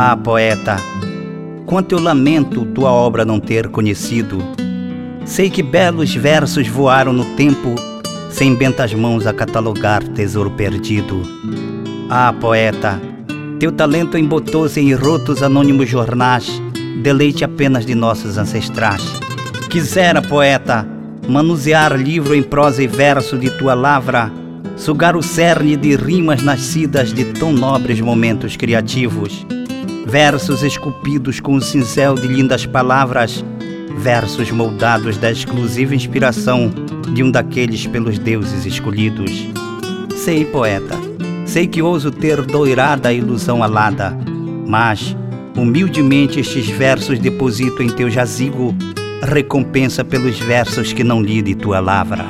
Ah, poeta, quanto eu lamento tua obra não ter conhecido. Sei que belos versos voaram no tempo, sem bentas mãos a catalogar tesouro perdido. Ah, poeta, teu talento embotou-se em rotos anônimos jornais, deleite apenas de nossos ancestrais. Quisera, poeta, manusear livro em prosa e verso de tua lavra, sugar o cerne de rimas nascidas de tão nobres momentos criativos. Versos esculpidos com o cincel de lindas palavras, versos moldados da exclusiva inspiração de um daqueles pelos deuses escolhidos. Sei, poeta, Sei que ouso ter doirada a ilusão alada, mas humildemente estes versos deposito em teu jazigo, recompensa pelos versos que não li de tua lavra.